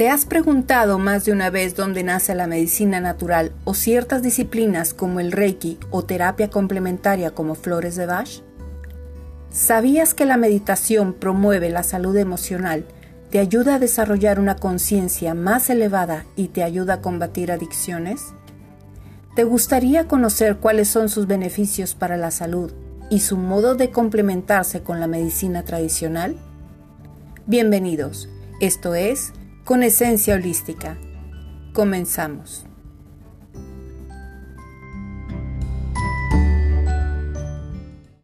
¿Te has preguntado más de una vez dónde nace la medicina natural o ciertas disciplinas como el Reiki o terapia complementaria como flores de Bach? ¿Sabías que la meditación promueve la salud emocional, te ayuda a desarrollar una conciencia más elevada y te ayuda a combatir adicciones? ¿Te gustaría conocer cuáles son sus beneficios para la salud y su modo de complementarse con la medicina tradicional? Bienvenidos, esto es con esencia holística. Comenzamos.